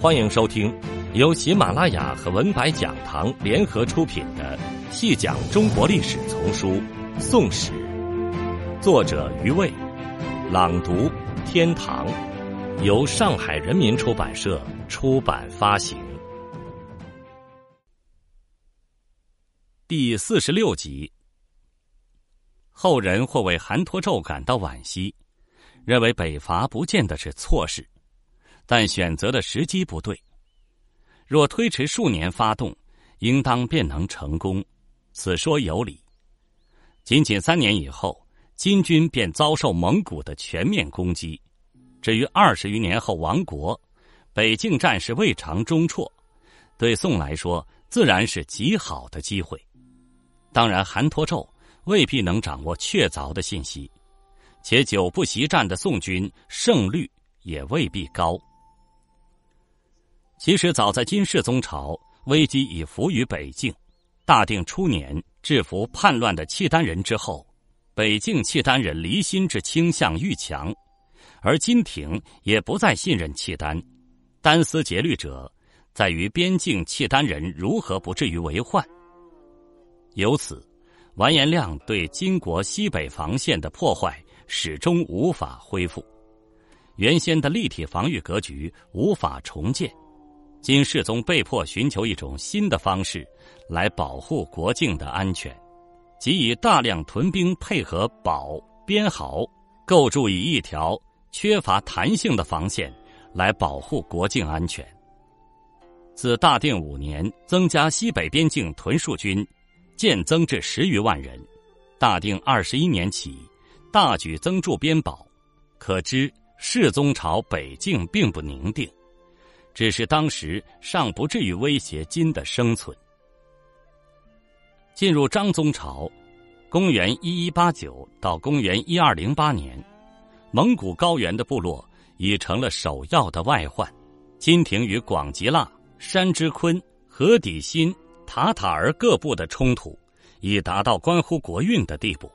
欢迎收听由喜马拉雅和文白讲堂联合出品的《细讲中国历史丛书·宋史》，作者余卫，朗读天堂，由上海人民出版社出版发行。第四十六集，后人或为韩托胄感到惋惜，认为北伐不见得是错事。但选择的时机不对。若推迟数年发动，应当便能成功，此说有理。仅仅三年以后，金军便遭受蒙古的全面攻击。至于二十余年后亡国，北境战事未尝中辍，对宋来说自然是极好的机会。当然，韩托胄未必能掌握确凿的信息，且久不习战的宋军胜率也未必高。其实，早在金世宗朝，危机已伏于北境。大定初年制服叛乱的契丹人之后，北境契丹人离心之倾向愈强，而金廷也不再信任契丹。单思竭虑者，在于边境契丹人如何不至于为患。由此，完颜亮对金国西北防线的破坏始终无法恢复，原先的立体防御格局无法重建。金世宗被迫寻求一种新的方式，来保护国境的安全，即以大量屯兵配合保边壕，构筑以一条缺乏弹性的防线，来保护国境安全。自大定五年，增加西北边境屯戍军，渐增至十余万人；大定二十一年起，大举增驻边保，可知世宗朝北境并不宁定。只是当时尚不至于威胁金的生存。进入张宗朝，公元一一八九到公元一二零八年，蒙古高原的部落已成了首要的外患。金廷与广吉剌、山之坤、河底新、塔塔儿各部的冲突，已达到关乎国运的地步。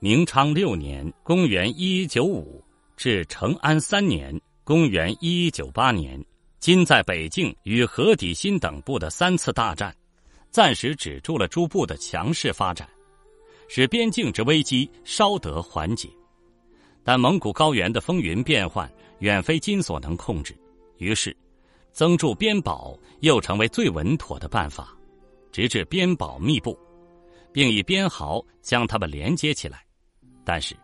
明昌六年（公元一一九五）至成安三年。公元一一九八年，金在北境与河底新等部的三次大战，暂时止住了诸部的强势发展，使边境之危机稍得缓解。但蒙古高原的风云变幻远非金所能控制，于是，增筑边堡又成为最稳妥的办法，直至边堡密布，并以边壕将它们连接起来。但是。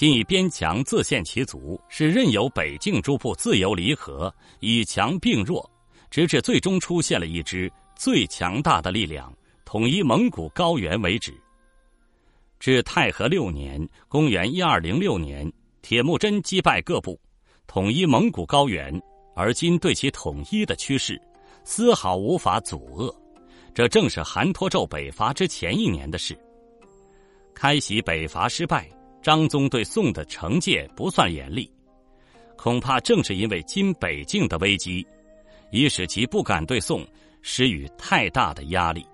今以边墙自陷其足，是任由北境诸部自由离合，以强并弱，直至最终出现了一支最强大的力量，统一蒙古高原为止。至太和六年（公元一二零六年），铁木真击败各部，统一蒙古高原，而今对其统一的趋势，丝毫无法阻遏。这正是韩托胄北伐之前一年的事。开禧北伐失败。张宗对宋的惩戒不算严厉，恐怕正是因为今北境的危机，已使其不敢对宋施予太大的压力。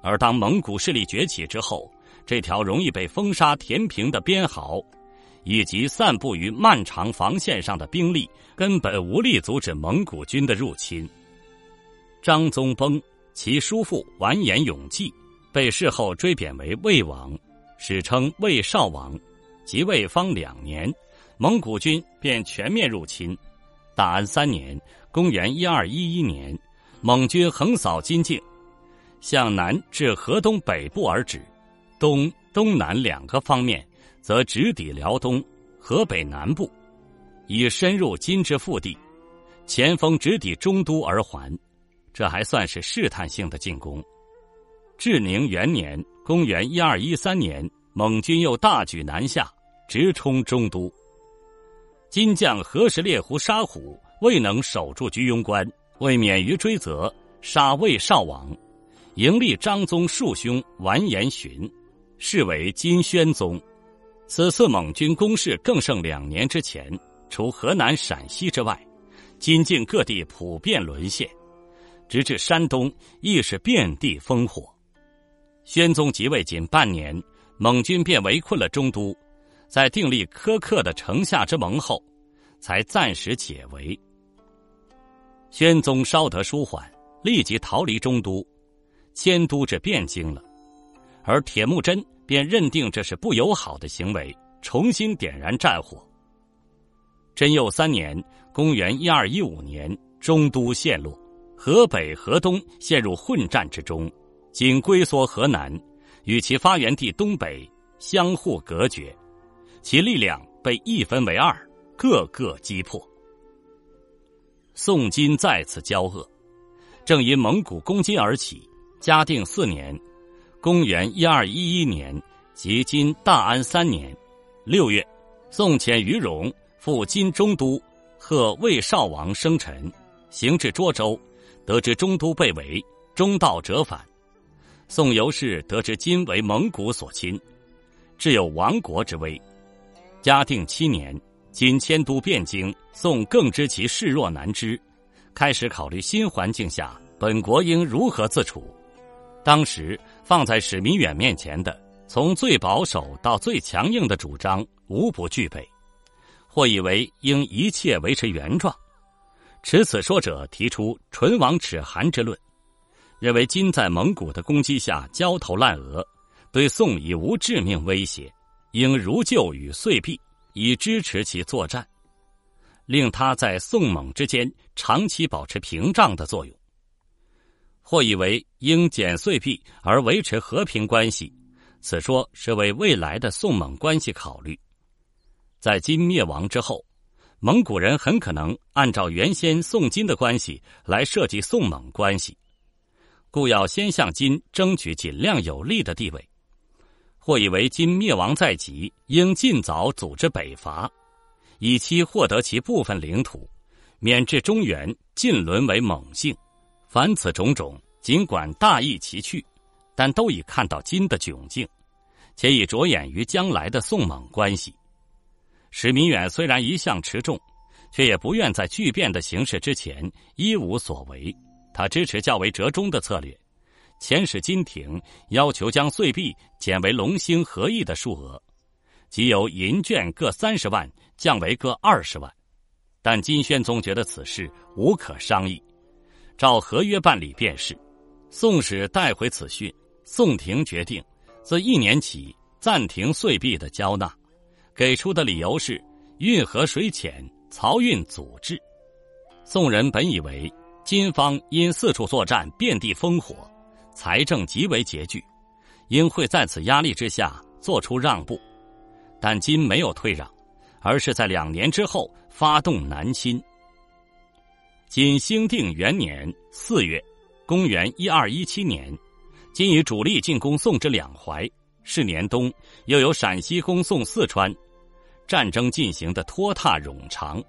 而当蒙古势力崛起之后，这条容易被风沙填平的边壕，以及散布于漫长防线上的兵力，根本无力阻止蒙古军的入侵。张宗崩，其叔父完颜永济被事后追贬为魏王。史称魏少王，即位方两年，蒙古军便全面入侵。大安三年（公元一二一一年），蒙军横扫金境，向南至河东北部而止，东、东南两个方面则直抵辽东、河北南部，已深入金之腹地，前锋直抵中都而还。这还算是试探性的进攻。至宁元年。公元一二一三年，蒙军又大举南下，直冲中都。金将何时猎狐杀虎未能守住居庸关，为免于追责，杀魏少王，迎立张宗庶兄完颜询，是为金宣宗。此次蒙军攻势更胜两年之前，除河南、陕西之外，金境各地普遍沦陷，直至山东亦是遍地烽火。宣宗即位仅半年，蒙军便围困了中都，在订立苛刻的城下之盟后，才暂时解围。宣宗稍得舒缓，立即逃离中都，迁都至汴京了。而铁木真便认定这是不友好的行为，重新点燃战火。贞佑三年（公元一二一五年），中都陷落，河北、河东陷入混战之中，仅龟缩河南，与其发源地东北相互隔绝，其力量被一分为二，各个击破。宋金再次交恶，正因蒙古攻金而起。嘉定四年（公元一二一一年）即今大安三年六月，宋遣于荣赴金中都，贺魏少王生辰，行至涿州，得知中都被围，中道折返。宋由是得知金为蒙古所侵，致有亡国之危。嘉定七年。今迁都汴京，宋更知其势弱难支，开始考虑新环境下本国应如何自处。当时放在史弥远面前的，从最保守到最强硬的主张无不具备，或以为应一切维持原状。持此说者提出“唇亡齿寒”之论，认为金在蒙古的攻击下焦头烂额，对宋已无致命威胁，应如旧与遂避。以支持其作战，令他在宋蒙之间长期保持屏障的作用。或以为应减岁币而维持和平关系，此说是为未来的宋蒙关系考虑。在金灭亡之后，蒙古人很可能按照原先宋金的关系来设计宋蒙关系，故要先向金争取尽量有利的地位。或以为今灭亡在即，应尽早组织北伐，以期获得其部分领土，免至中原尽沦为蒙姓。凡此种种，尽管大义其趣，但都已看到金的窘境，且已着眼于将来的宋蒙关系。史弥远虽然一向持重，却也不愿在巨变的形势之前一无所为。他支持较为折中的策略。遣使金廷要求将岁币减为龙兴合意的数额，即由银券各三十万降为各二十万。但金宣宗觉得此事无可商议，照合约办理便是。宋使带回此讯，宋廷决定自一年起暂停岁币的交纳，给出的理由是运河水浅，漕运阻滞。宋人本以为金方因四处作战，遍地烽火。财政极为拮据，应会在此压力之下做出让步，但金没有退让，而是在两年之后发动南侵。金兴定元年四月，公元一二一七年，金以主力进攻宋之两淮，是年冬，又有陕西攻宋四川，战争进行的拖沓冗长。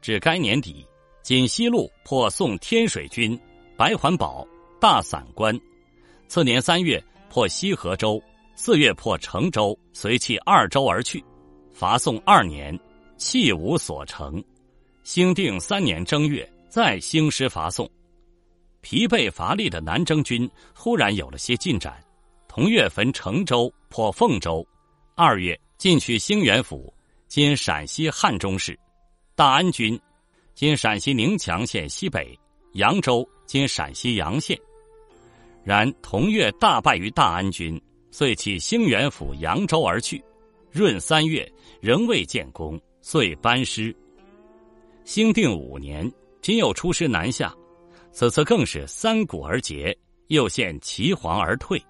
至该年底，锦西路破宋天水军、白环堡、大散关。次年三月破西河州，四月破成州，随弃二州而去。伐宋二年，弃无所成。兴定三年正月，再兴师伐宋。疲惫乏力的南征军忽然有了些进展。同月焚成州，破凤州。二月进取兴元府（今陕西汉中市）。大安军（今陕西宁强县西北）。扬州（今陕西洋县）。然同月大败于大安军，遂弃兴元府扬州而去。闰三月仍未建功，遂班师。兴定五年，今又出师南下，此次更是三鼓而竭，又现齐黄而退。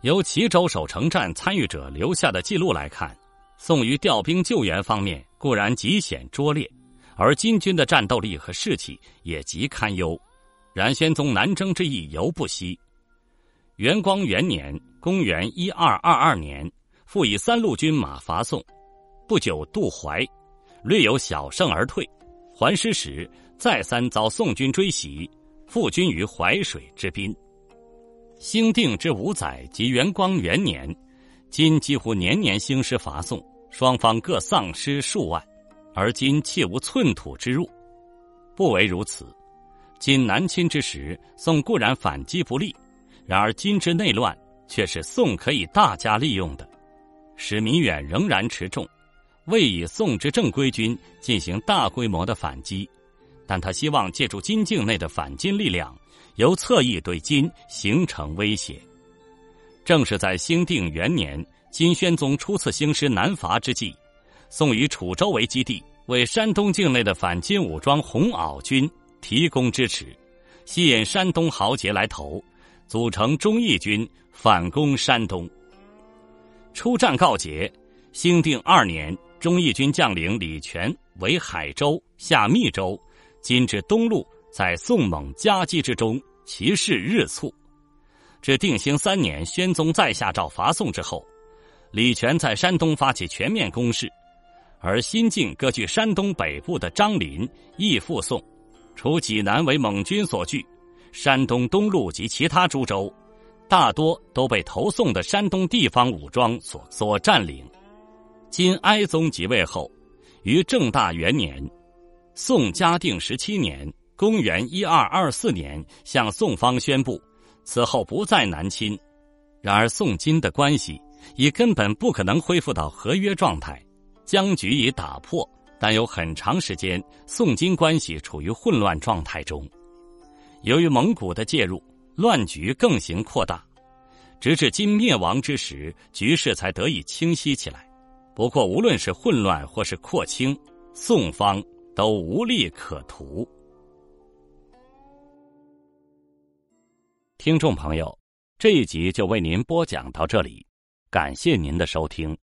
由齐州守城战参与者留下的记录来看，宋于调兵救援方面固然极显拙劣，而金军的战斗力和士气也极堪忧。然宣宗南征之意犹不息。元光元年（公元一二二二年），复以三路军马伐宋，不久渡淮，略有小胜而退。还师时，再三遭宋军追袭，复军于淮水之滨。兴定之五载及元光元年，今几乎年年兴师伐宋，双方各丧失数万，而今切无寸土之入。不为如此，今南侵之时，宋固然反击不利。然而，今之内乱却是宋可以大加利用的。史弥远仍然持重，未以宋之正规军进行大规模的反击，但他希望借助金境内的反金力量，由侧翼对金形成威胁。正是在兴定元年，金宣宗初次兴师南伐之际，宋以楚州为基地，为山东境内的反金武装红袄军提供支持，吸引山东豪杰来投，组成忠义军反攻山东。出战告捷，兴定二年，忠义军将领李全为海州、下密州。今至东路，在宋蒙夹击之中，其势日促。至定兴三年，宣宗再下诏伐宋之后，李全在山东发起全面攻势，而新晋割据山东北部的张林亦附宋，除济南为蒙军所据，山东东路及其他诸州，大多都被投宋的山东地方武装所所占领。金哀宗即位后，于正大元年。宋嘉定十七年（公元一二二四年），向宋方宣布，此后不再南侵。然而，宋金的关系已根本不可能恢复到合约状态，僵局已打破。但有很长时间，宋金关系处于混乱状态中。由于蒙古的介入，乱局更行扩大，直至金灭亡之时，局势才得以清晰起来。不过，无论是混乱或是扩清，宋方。都无利可图。听众朋友，这一集就为您播讲到这里，感谢您的收听。